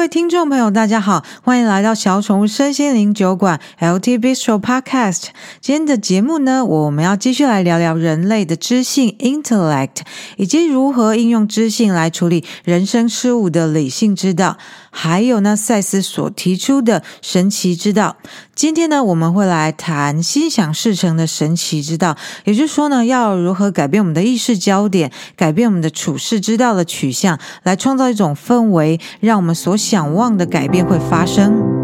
各位听众朋友，大家好，欢迎来到小宠物身心灵酒馆 LT Bistro Podcast。今天的节目呢，我们要继续来聊聊人类的知性 Intellect，以及如何应用知性来处理人生事物的理性之道。还有呢，赛斯所提出的神奇之道。今天呢，我们会来谈心想事成的神奇之道，也就是说呢，要如何改变我们的意识焦点，改变我们的处事之道的取向，来创造一种氛围，让我们所想望的改变会发生。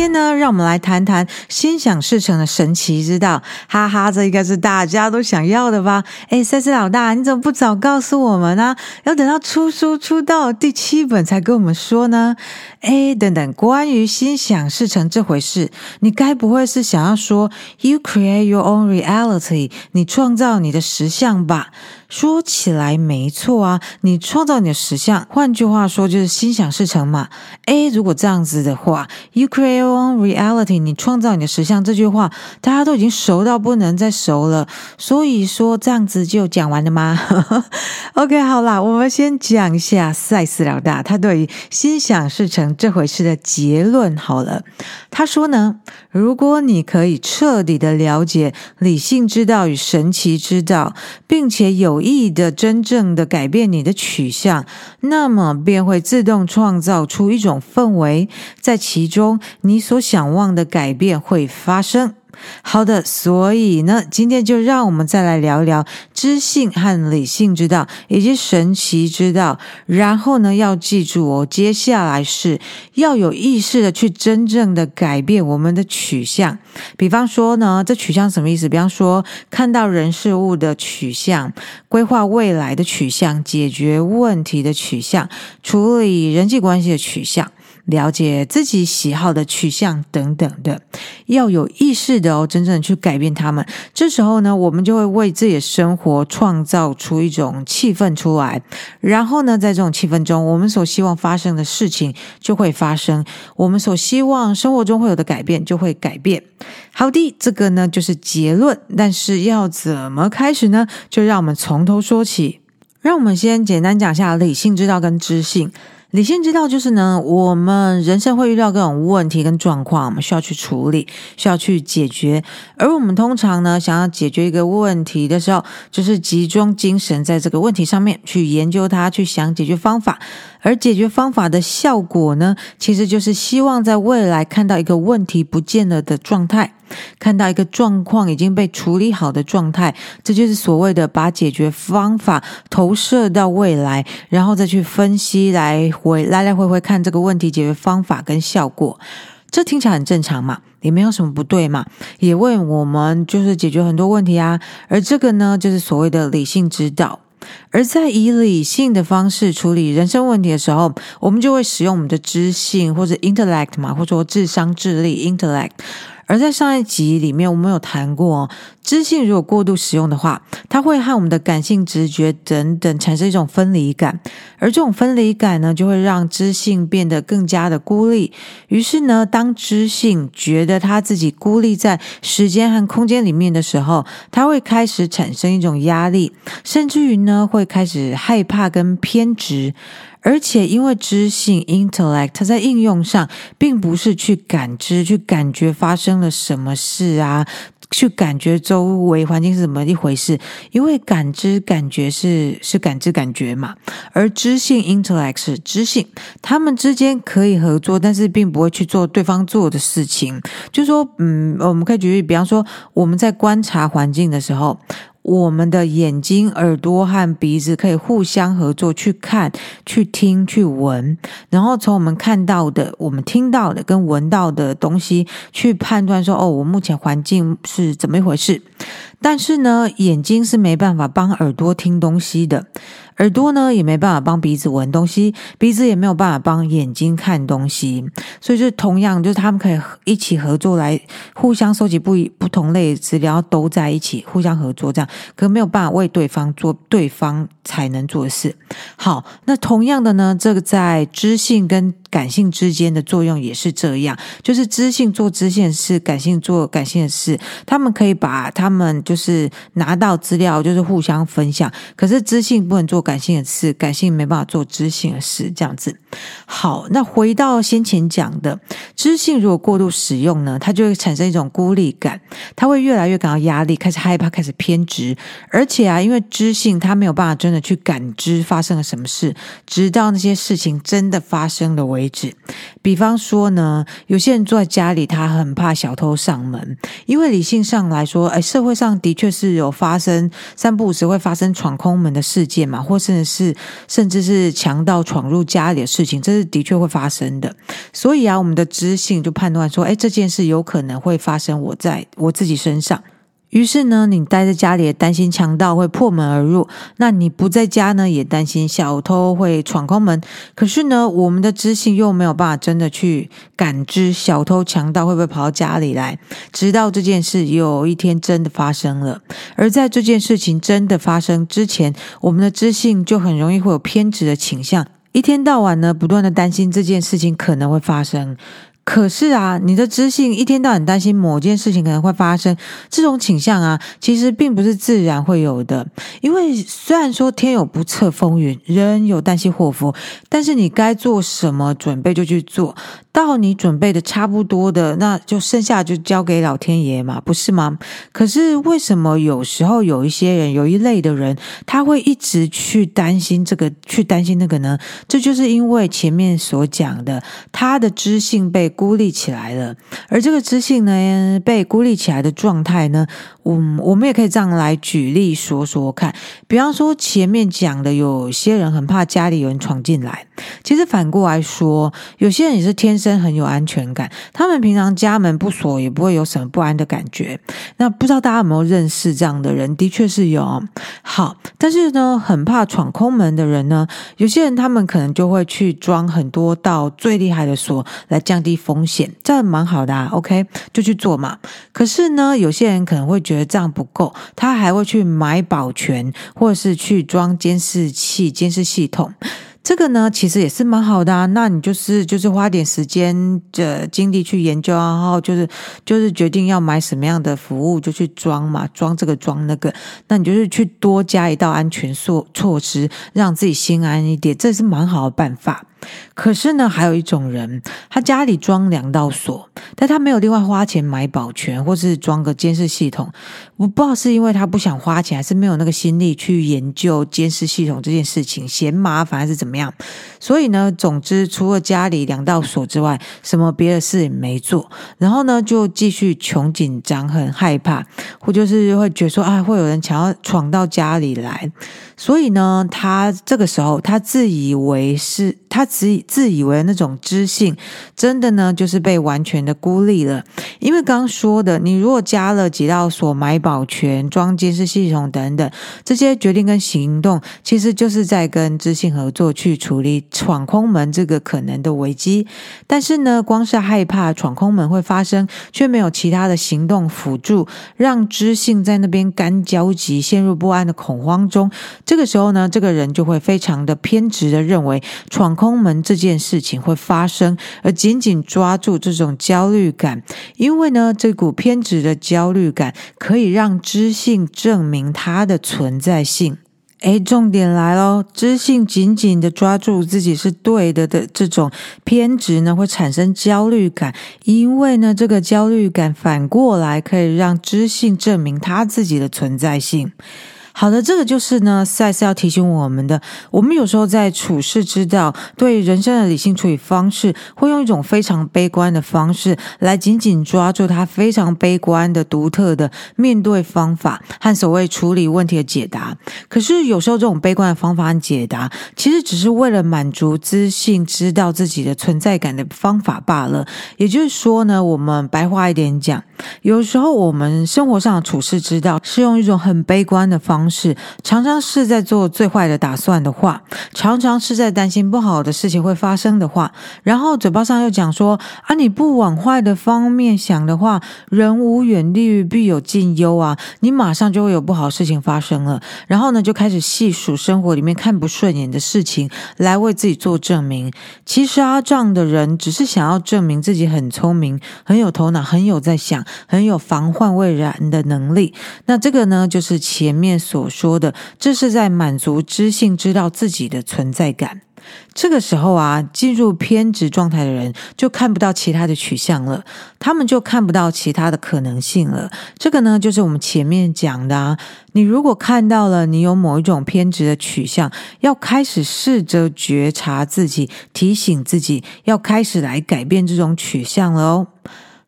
天呢，让我们来谈谈心想事成的神奇之道。哈哈，这应该是大家都想要的吧？哎，赛斯老大，你怎么不早告诉我们呢？要等到出书出到第七本才跟我们说呢？哎，等等，关于心想事成这回事，你该不会是想要说 “You create your own reality”，你创造你的实相吧？说起来没错啊，你创造你的实相，换句话说就是心想事成嘛。诶，如果这样子的话，You create your own reality，你创造你的实相这句话，大家都已经熟到不能再熟了。所以说这样子就讲完了吗？OK，好啦，我们先讲一下赛斯老大他对于心想事成这回事的结论。好了，他说呢，如果你可以彻底的了解理性之道与神奇之道，并且有意的真正的改变你的取向，那么便会自动创造出一种氛围，在其中你所想望的改变会发生。好的，所以呢，今天就让我们再来聊一聊知性和理性之道，以及神奇之道。然后呢，要记住哦，接下来是要有意识的去真正的改变我们的取向。比方说呢，这取向什么意思？比方说，看到人事物的取向，规划未来的取向，解决问题的取向，处理人际关系的取向。了解自己喜好的取向等等的，要有意识的哦，真正去改变他们。这时候呢，我们就会为自己的生活创造出一种气氛出来。然后呢，在这种气氛中，我们所希望发生的事情就会发生，我们所希望生活中会有的改变就会改变。好的，这个呢就是结论。但是要怎么开始呢？就让我们从头说起。让我们先简单讲一下理性之道跟知性。理性之道就是呢，我们人生会遇到各种问题跟状况，我们需要去处理，需要去解决。而我们通常呢，想要解决一个问题的时候，就是集中精神在这个问题上面去研究它，去想解决方法。而解决方法的效果呢，其实就是希望在未来看到一个问题不见了的状态。看到一个状况已经被处理好的状态，这就是所谓的把解决方法投射到未来，然后再去分析，来回来来回回看这个问题解决方法跟效果。这听起来很正常嘛，也没有什么不对嘛，也为我们就是解决很多问题啊。而这个呢，就是所谓的理性指导。而在以理性的方式处理人生问题的时候，我们就会使用我们的知性或者 intellect 嘛，或者说智商、智力 intellect。而在上一集里面，我们有谈过，知性如果过度使用的话，它会和我们的感性、直觉等等产生一种分离感，而这种分离感呢，就会让知性变得更加的孤立。于是呢，当知性觉得他自己孤立在时间和空间里面的时候，他会开始产生一种压力，甚至于呢，会开始害怕跟偏执。而且，因为知性 intellect，它在应用上并不是去感知、去感觉发生了什么事啊，去感觉周围环境是怎么一回事。因为感知、感觉是是感知、感觉嘛，而知性 intellect 是知性，他们之间可以合作，但是并不会去做对方做的事情。就说，嗯，我们可以举例，比方说，我们在观察环境的时候。我们的眼睛、耳朵和鼻子可以互相合作，去看、去听、去闻，然后从我们看到的、我们听到的跟闻到的东西去判断说：“哦，我目前环境是怎么一回事。”但是呢，眼睛是没办法帮耳朵听东西的。耳朵呢，也没办法帮鼻子闻东西，鼻子也没有办法帮眼睛看东西，所以就同样，就是他们可以一起合作来互相收集不一不同类的资料，都在一起互相合作，这样可没有办法为对方做对方才能做的事。好，那同样的呢，这个在知性跟感性之间的作用也是这样，就是知性做知性的事，感性做感性的事，他们可以把他们就是拿到资料，就是互相分享。可是知性不能做感性的事，感性没办法做知性的事，这样子。好，那回到先前讲的，知性如果过度使用呢，它就会产生一种孤立感，它会越来越感到压力，开始害怕，开始偏执。而且啊，因为知性它没有办法真的去感知发生了什么事，直到那些事情真的发生了为为止，比方说呢，有些人坐在家里，他很怕小偷上门，因为理性上来说，哎，社会上的确是有发生三不五时会发生闯空门的事件嘛，或甚至是甚至是强盗闯入家里的事情，这是的确会发生的。所以啊，我们的知性就判断说，哎，这件事有可能会发生我在我自己身上。于是呢，你待在家里也担心强盗会破门而入；那你不在家呢，也担心小偷会闯空门。可是呢，我们的知性又没有办法真的去感知小偷、强盗会不会跑到家里来，直到这件事有一天真的发生了。而在这件事情真的发生之前，我们的知性就很容易会有偏执的倾向，一天到晚呢，不断的担心这件事情可能会发生。可是啊，你的知性一天到晚担心某件事情可能会发生，这种倾向啊，其实并不是自然会有的。因为虽然说天有不测风云，人有旦夕祸福，但是你该做什么准备就去做。到你准备的差不多的，那就剩下就交给老天爷嘛，不是吗？可是为什么有时候有一些人，有一类的人，他会一直去担心这个，去担心那个呢？这就是因为前面所讲的，他的知性被孤立起来了，而这个知性呢，被孤立起来的状态呢，我，我们也可以这样来举例说说看。比方说前面讲的，有些人很怕家里有人闯进来，其实反过来说，有些人也是天生很有安全感，他们平常家门不锁，也不会有什么不安的感觉。那不知道大家有没有认识这样的人？的确是有。好，但是呢，很怕闯空门的人呢，有些人他们可能就会去装很多道最厉害的锁来降低风险，这样蛮好的啊。OK，就去做嘛。可是呢，有些人可能会觉得这样不够，他还会去买保全，或者是去装监视器、监视系统。这个呢，其实也是蛮好的啊。那你就是就是花点时间的精力去研究，然后就是就是决定要买什么样的服务，就去装嘛，装这个装那个。那你就是去多加一道安全措措施，让自己心安一点，这是蛮好的办法。可是呢，还有一种人，他家里装两道锁，但他没有另外花钱买保全，或是装个监视系统。我不知道是因为他不想花钱，还是没有那个心力去研究监视系统这件事情，嫌麻烦还是怎么样？所以呢，总之除了家里两道锁之外，什么别的事也没做。然后呢，就继续穷紧张，很害怕，或就是会觉得说啊，会有人想要闯到家里来。所以呢，他这个时候他自以为是，他自自以为那种知性，真的呢就是被完全的孤立了。因为刚刚说的，你如果加了几道锁、买保全、装监视系统等等这些决定跟行动，其实就是在跟知性合作去处理闯空门这个可能的危机。但是呢，光是害怕闯空门会发生，却没有其他的行动辅助，让知性在那边干焦急、陷入不安的恐慌中。这个时候呢，这个人就会非常的偏执的认为闯空门这件事情会发生，而紧紧抓住这种焦虑感，因为呢，这股偏执的焦虑感可以让知性证明它的存在性。诶，重点来喽，知性紧紧的抓住自己是对的的这种偏执呢，会产生焦虑感，因为呢，这个焦虑感反过来可以让知性证明他自己的存在性。好的，这个就是呢，赛斯要提醒我们的。我们有时候在处世之道，对人生的理性处理方式，会用一种非常悲观的方式来紧紧抓住他非常悲观的独特的面对方法和所谓处理问题的解答。可是有时候这种悲观的方法和解答，其实只是为了满足知性知道自己的存在感的方法罢了。也就是说呢，我们白话一点讲，有时候我们生活上的处世之道是用一种很悲观的方式，常常是在做最坏的打算的话，常常是在担心不好的事情会发生的话，然后嘴巴上又讲说啊，你不往坏的方面想的话，人无远虑，必有近忧啊，你马上就会有不好事情发生了。然后呢，就开始细数生活里面看不顺眼的事情，来为自己做证明。其实啊，这样的人只是想要证明自己很聪明、很有头脑、很有在想、很有防患未然的能力。那这个呢，就是前面所说的，这是在满足知性知道自己的存在感。这个时候啊，进入偏执状态的人就看不到其他的取向了，他们就看不到其他的可能性了。这个呢，就是我们前面讲的啊，你如果看到了你有某一种偏执的取向，要开始试着觉察自己，提醒自己，要开始来改变这种取向了哦。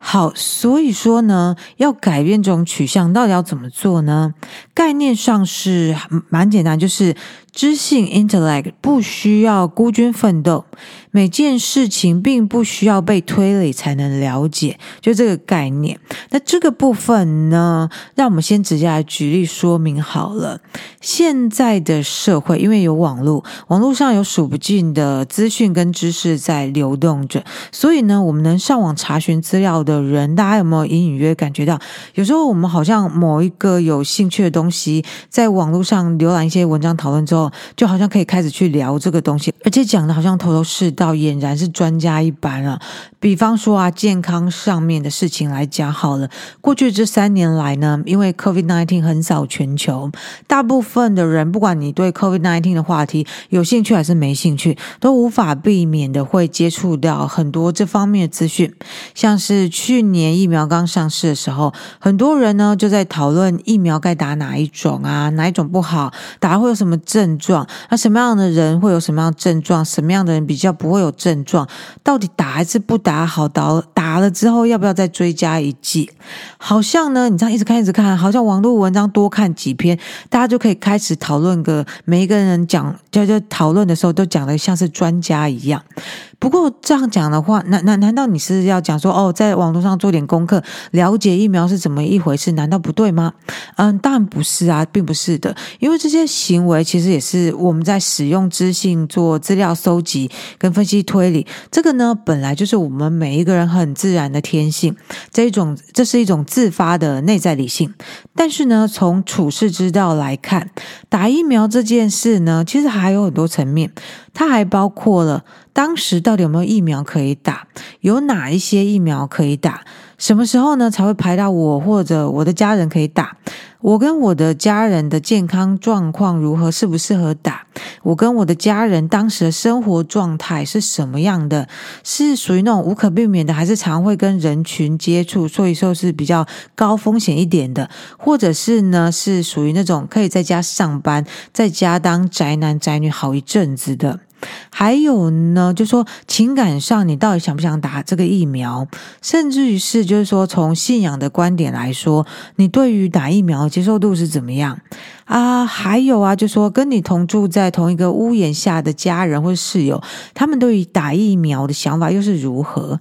好，所以说呢，要改变这种取向，到底要怎么做呢？概念上是蛮简单，就是。知性 intellect 不需要孤军奋斗，每件事情并不需要被推理才能了解，就这个概念。那这个部分呢，让我们先直接来举例说明好了。现在的社会因为有网络，网络上有数不尽的资讯跟知识在流动着，所以呢，我们能上网查询资料的人，大家有没有隐隐约感觉到，有时候我们好像某一个有兴趣的东西，在网络上浏览一些文章讨论之后。就好像可以开始去聊这个东西，而且讲的好像头头是道，俨然是专家一般啊。比方说啊，健康上面的事情来讲好了。过去这三年来呢，因为 COVID-19 横扫全球，大部分的人，不管你对 COVID-19 的话题有兴趣还是没兴趣，都无法避免的会接触到很多这方面的资讯。像是去年疫苗刚上市的时候，很多人呢就在讨论疫苗该打哪一种啊，哪一种不好，打会有什么症。症状，那什么样的人会有什么样的症状？什么样的人比较不会有症状？到底打还是不打好？打打了之后要不要再追加一剂？好像呢，你这样一直看一直看，好像网络文章多看几篇，大家就可以开始讨论个每一个人讲，就就讨论的时候都讲的像是专家一样。不过这样讲的话，难难难道你是要讲说哦，在网络上做点功课，了解疫苗是怎么一回事？难道不对吗？嗯，当然不是啊，并不是的，因为这些行为其实也是我们在使用知性做资料搜集跟分析推理。这个呢，本来就是我们每一个人很自然的天性，这一种这是一种自发的内在理性。但是呢，从处世之道来看，打疫苗这件事呢，其实还有很多层面。它还包括了当时到底有没有疫苗可以打，有哪一些疫苗可以打，什么时候呢才会排到我或者我的家人可以打？我跟我的家人的健康状况如何，适不适合打？我跟我的家人当时的生活状态是什么样的？是属于那种无可避免的，还是常会跟人群接触，所以说是比较高风险一点的？或者是呢，是属于那种可以在家上班，在家当宅男宅女好一阵子的？还有呢，就说情感上，你到底想不想打这个疫苗？甚至于是，就是说从信仰的观点来说，你对于打疫苗接受度是怎么样啊？还有啊，就说跟你同住在同一个屋檐下的家人或室友，他们对于打疫苗的想法又是如何？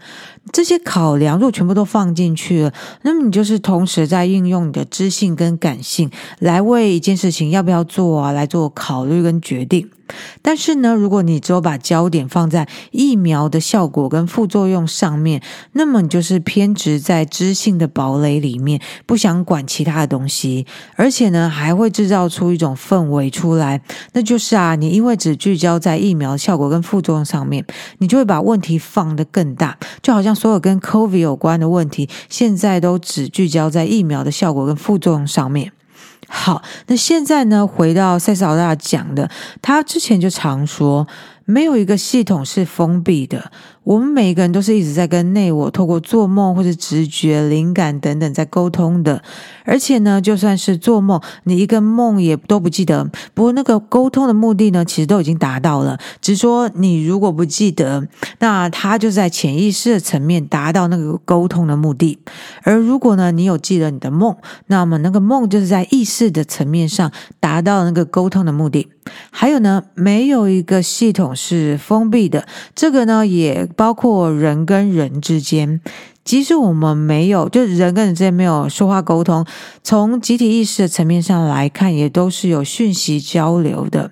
这些考量如果全部都放进去了，那么你就是同时在运用你的知性跟感性来为一件事情要不要做啊，来做考虑跟决定。但是呢，如果你只有把焦点放在疫苗的效果跟副作用上面，那么你就是偏执在知性的堡垒里面，不想管其他的东西，而且呢，还会制造出一种氛围出来，那就是啊，你因为只聚焦在疫苗效果跟副作用上面，你就会把问题放得更大，就好像所有跟 COVID 有关的问题，现在都只聚焦在疫苗的效果跟副作用上面。好，那现在呢，回到塞斯老大讲的，他之前就常说，没有一个系统是封闭的。我们每一个人都是一直在跟内我透过做梦或者直觉、灵感等等在沟通的，而且呢，就算是做梦，你一个梦也都不记得。不过那个沟通的目的呢，其实都已经达到了。只是说你如果不记得，那它就在潜意识的层面达到那个沟通的目的。而如果呢，你有记得你的梦，那么那个梦就是在意识的层面上达到那个沟通的目的。还有呢，没有一个系统是封闭的，这个呢也包括人跟人之间。即使我们没有，就人跟人之间没有说话沟通，从集体意识的层面上来看，也都是有讯息交流的。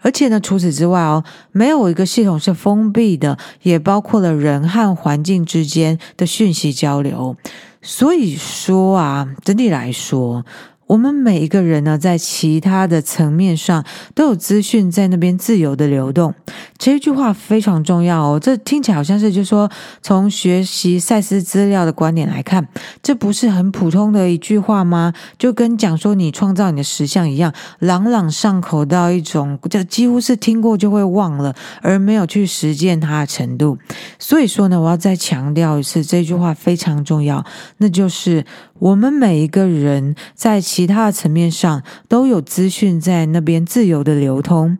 而且呢，除此之外哦，没有一个系统是封闭的，也包括了人和环境之间的讯息交流。所以说啊，整体来说。我们每一个人呢，在其他的层面上都有资讯在那边自由的流动。这句话非常重要哦。这听起来好像是，就是说，从学习赛斯资料的观点来看，这不是很普通的一句话吗？就跟讲说你创造你的实相一样，朗朗上口到一种，就几乎是听过就会忘了，而没有去实践它的程度。所以说呢，我要再强调一次，这句话非常重要，那就是。我们每一个人在其他的层面上都有资讯在那边自由的流通。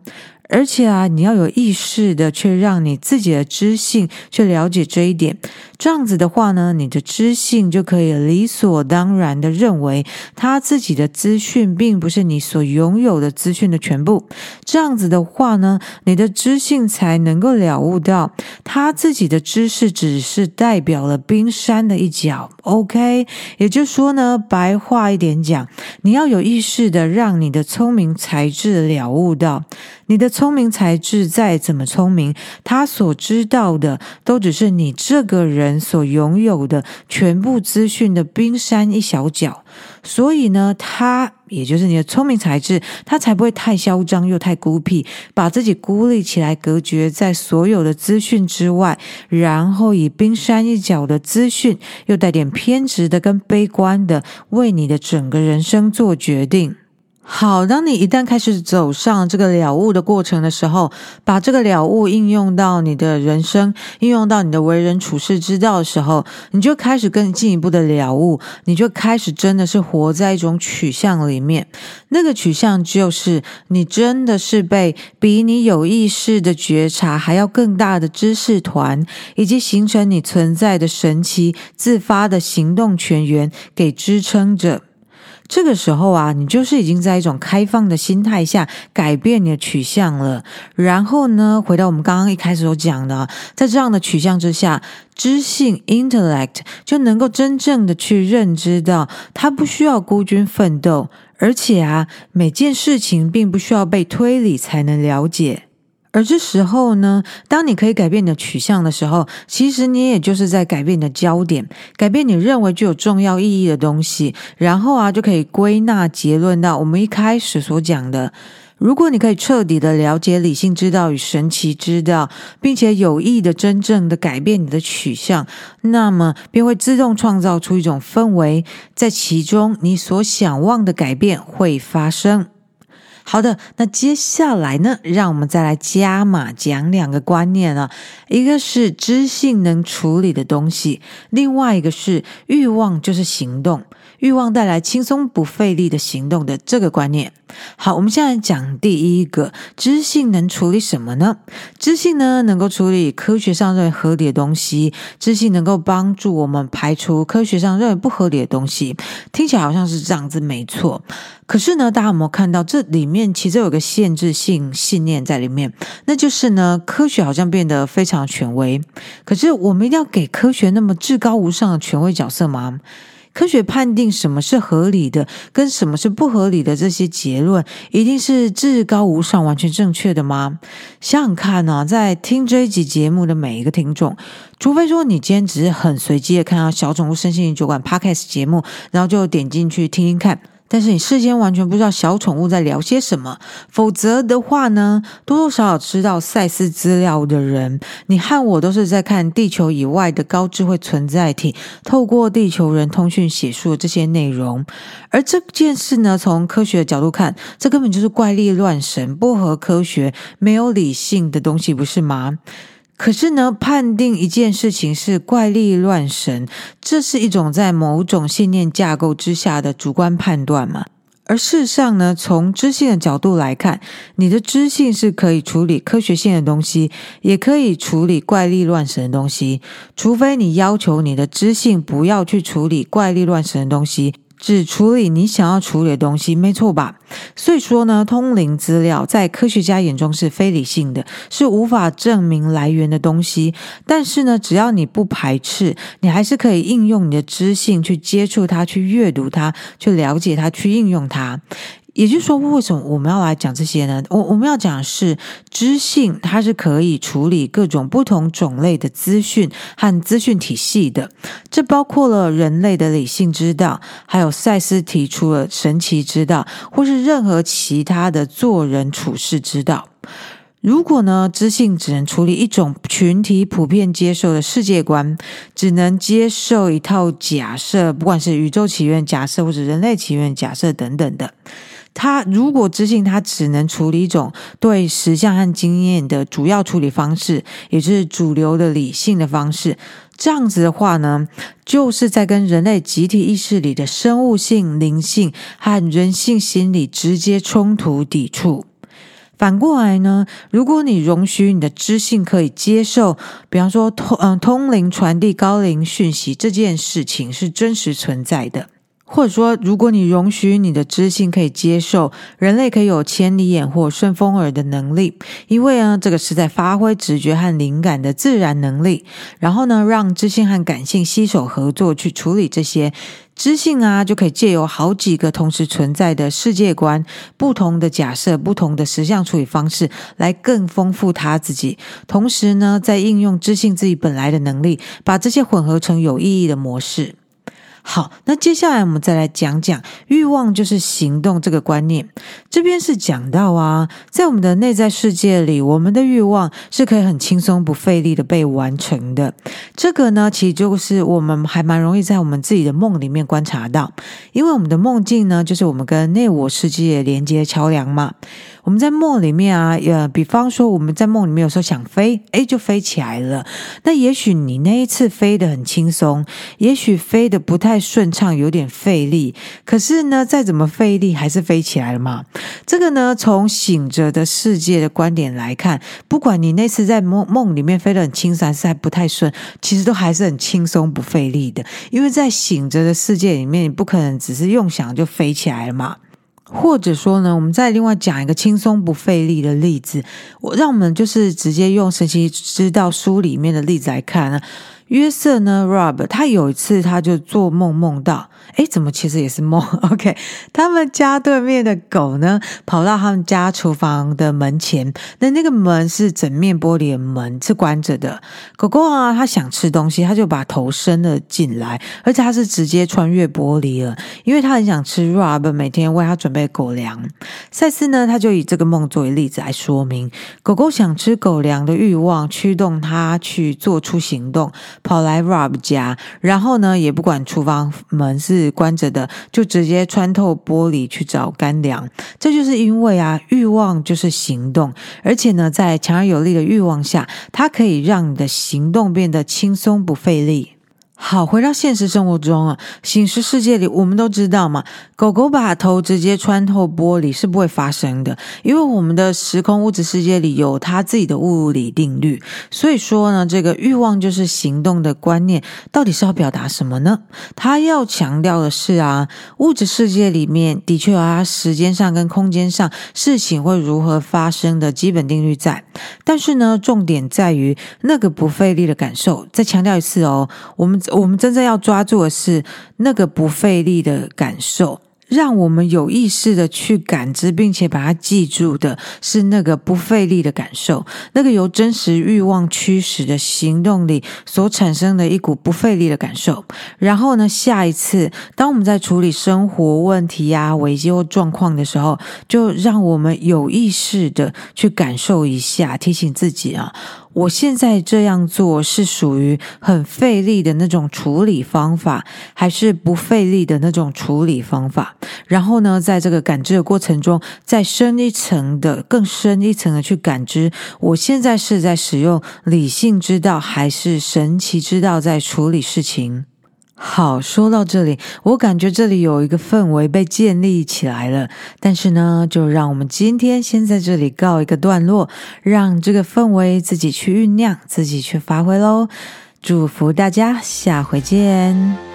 而且啊，你要有意识的去让你自己的知性去了解这一点，这样子的话呢，你的知性就可以理所当然的认为，他自己的资讯并不是你所拥有的资讯的全部。这样子的话呢，你的知性才能够了悟到，他自己的知识只是代表了冰山的一角。OK，也就是说呢，白话一点讲，你要有意识的让你的聪明才智了悟到。你的聪明才智再怎么聪明，他所知道的都只是你这个人所拥有的全部资讯的冰山一小角。所以呢，他也就是你的聪明才智，他才不会太嚣张又太孤僻，把自己孤立起来，隔绝在所有的资讯之外，然后以冰山一角的资讯，又带点偏执的跟悲观的，为你的整个人生做决定。好，当你一旦开始走上这个了悟的过程的时候，把这个了悟应用到你的人生，应用到你的为人处事之道的时候，你就开始更进一步的了悟，你就开始真的是活在一种取向里面。那个取向就是你真的是被比你有意识的觉察还要更大的知识团，以及形成你存在的神奇自发的行动泉源给支撑着。这个时候啊，你就是已经在一种开放的心态下改变你的取向了。然后呢，回到我们刚刚一开始所讲的，在这样的取向之下，知性 （intellect） 就能够真正的去认知到，它不需要孤军奋斗，而且啊，每件事情并不需要被推理才能了解。而这时候呢，当你可以改变你的取向的时候，其实你也就是在改变你的焦点，改变你认为具有重要意义的东西，然后啊，就可以归纳结论到我们一开始所讲的：如果你可以彻底的了解理性之道与神奇之道，并且有意的真正的改变你的取向，那么便会自动创造出一种氛围，在其中你所想望的改变会发生。好的，那接下来呢，让我们再来加码讲两个观念啊，一个是知性能处理的东西，另外一个是欲望就是行动。欲望带来轻松不费力的行动的这个观念。好，我们现在讲第一个，知性能处理什么呢？知性呢，能够处理科学上认为合理的东西，知性能够帮助我们排除科学上认为不合理的东西。听起来好像是这样子，没错。可是呢，大家有没有看到这里面其实有个限制性信念在里面？那就是呢，科学好像变得非常权威。可是我们一定要给科学那么至高无上的权威角色吗？科学判定什么是合理的，跟什么是不合理的这些结论，一定是至高无上、完全正确的吗？想想看呢，在听这一集节目的每一个听众，除非说你今天只是很随机的看到小宠物身心灵酒馆 Podcast 节目，然后就点进去听听看。但是你事先完全不知道小宠物在聊些什么，否则的话呢，多多少少知道赛斯资料的人，你和我都是在看地球以外的高智慧存在体，透过地球人通讯写出这些内容。而这件事呢，从科学的角度看，这根本就是怪力乱神、不合科学、没有理性的东西，不是吗？可是呢，判定一件事情是怪力乱神，这是一种在某种信念架构之下的主观判断嘛。而事实上呢，从知性的角度来看，你的知性是可以处理科学性的东西，也可以处理怪力乱神的东西。除非你要求你的知性不要去处理怪力乱神的东西，只处理你想要处理的东西，没错吧？所以说呢，通灵资料在科学家眼中是非理性的，是无法证明来源的东西。但是呢，只要你不排斥，你还是可以应用你的知性去接触它，去阅读它，去了解它，去应用它。也就是说，为什么我们要来讲这些呢？我我们要讲的是知性，它是可以处理各种不同种类的资讯和资讯体系的。这包括了人类的理性之道，还有赛斯提出了神奇之道，或是任何其他的做人处事之道。如果呢，知性只能处理一种群体普遍接受的世界观，只能接受一套假设，不管是宇宙起源假设或者人类起源假设等等的。他如果知性，他只能处理一种对实相和经验的主要处理方式，也就是主流的理性的方式。这样子的话呢，就是在跟人类集体意识里的生物性、灵性和人性心理直接冲突抵触。反过来呢，如果你容许你的知性可以接受，比方说通嗯通灵传递高灵讯息这件事情是真实存在的。或者说，如果你容许你的知性可以接受人类可以有千里眼或顺风耳的能力，因为呢，这个是在发挥直觉和灵感的自然能力。然后呢，让知性和感性携手合作去处理这些知性啊，就可以借由好几个同时存在的世界观、不同的假设、不同的实相处理方式，来更丰富他自己。同时呢，在应用知性自己本来的能力，把这些混合成有意义的模式。好，那接下来我们再来讲讲欲望就是行动这个观念。这边是讲到啊，在我们的内在世界里，我们的欲望是可以很轻松不费力的被完成的。这个呢，其实就是我们还蛮容易在我们自己的梦里面观察到，因为我们的梦境呢，就是我们跟内我世界连接桥梁嘛。我们在梦里面啊，呃，比方说我们在梦里面有时候想飞，诶，就飞起来了。那也许你那一次飞得很轻松，也许飞得不太顺畅，有点费力。可是呢，再怎么费力，还是飞起来了嘛。这个呢，从醒着的世界的观点来看，不管你那次在梦梦里面飞得很轻松，还是还不太顺，其实都还是很轻松不费力的。因为在醒着的世界里面，你不可能只是用想就飞起来了嘛。或者说呢，我们再另外讲一个轻松不费力的例子，我让我们就是直接用神奇之道书里面的例子来看呢。约瑟呢，Rob，他有一次他就做梦梦到，诶，怎么其实也是梦？OK，他们家对面的狗呢，跑到他们家厨房的门前，那那个门是整面玻璃的门，是关着的。狗狗啊，它想吃东西，它就把头伸了进来，而且它是直接穿越玻璃了，因为它很想吃 Rob 每天为它准备狗粮。赛斯呢，他就以这个梦作为例子来说明，狗狗想吃狗粮的欲望驱动它去做出行动。跑来 Rob 家，然后呢，也不管厨房门是是关着的，就直接穿透玻璃去找干粮。这就是因为啊，欲望就是行动，而且呢，在强而有力的欲望下，它可以让你的行动变得轻松不费力。好，回到现实生活中啊，现实世界里，我们都知道嘛，狗狗把头直接穿透玻璃是不会发生的，因为我们的时空物质世界里有它自己的物理定律。所以说呢，这个欲望就是行动的观念，到底是要表达什么呢？它要强调的是啊，物质世界里面的确有它时间上跟空间上事情会如何发生的基本定律在，但是呢，重点在于那个不费力的感受。再强调一次哦，我们。我们真正要抓住的是那个不费力的感受，让我们有意识的去感知，并且把它记住的是那个不费力的感受，那个由真实欲望驱使的行动里所产生的一股不费力的感受。然后呢，下一次当我们在处理生活问题呀、危机或状况的时候，就让我们有意识的去感受一下，提醒自己啊。我现在这样做是属于很费力的那种处理方法，还是不费力的那种处理方法？然后呢，在这个感知的过程中，再深一层的、更深一层的去感知，我现在是在使用理性之道，还是神奇之道在处理事情？好，说到这里，我感觉这里有一个氛围被建立起来了。但是呢，就让我们今天先在这里告一个段落，让这个氛围自己去酝酿，自己去发挥喽。祝福大家，下回见。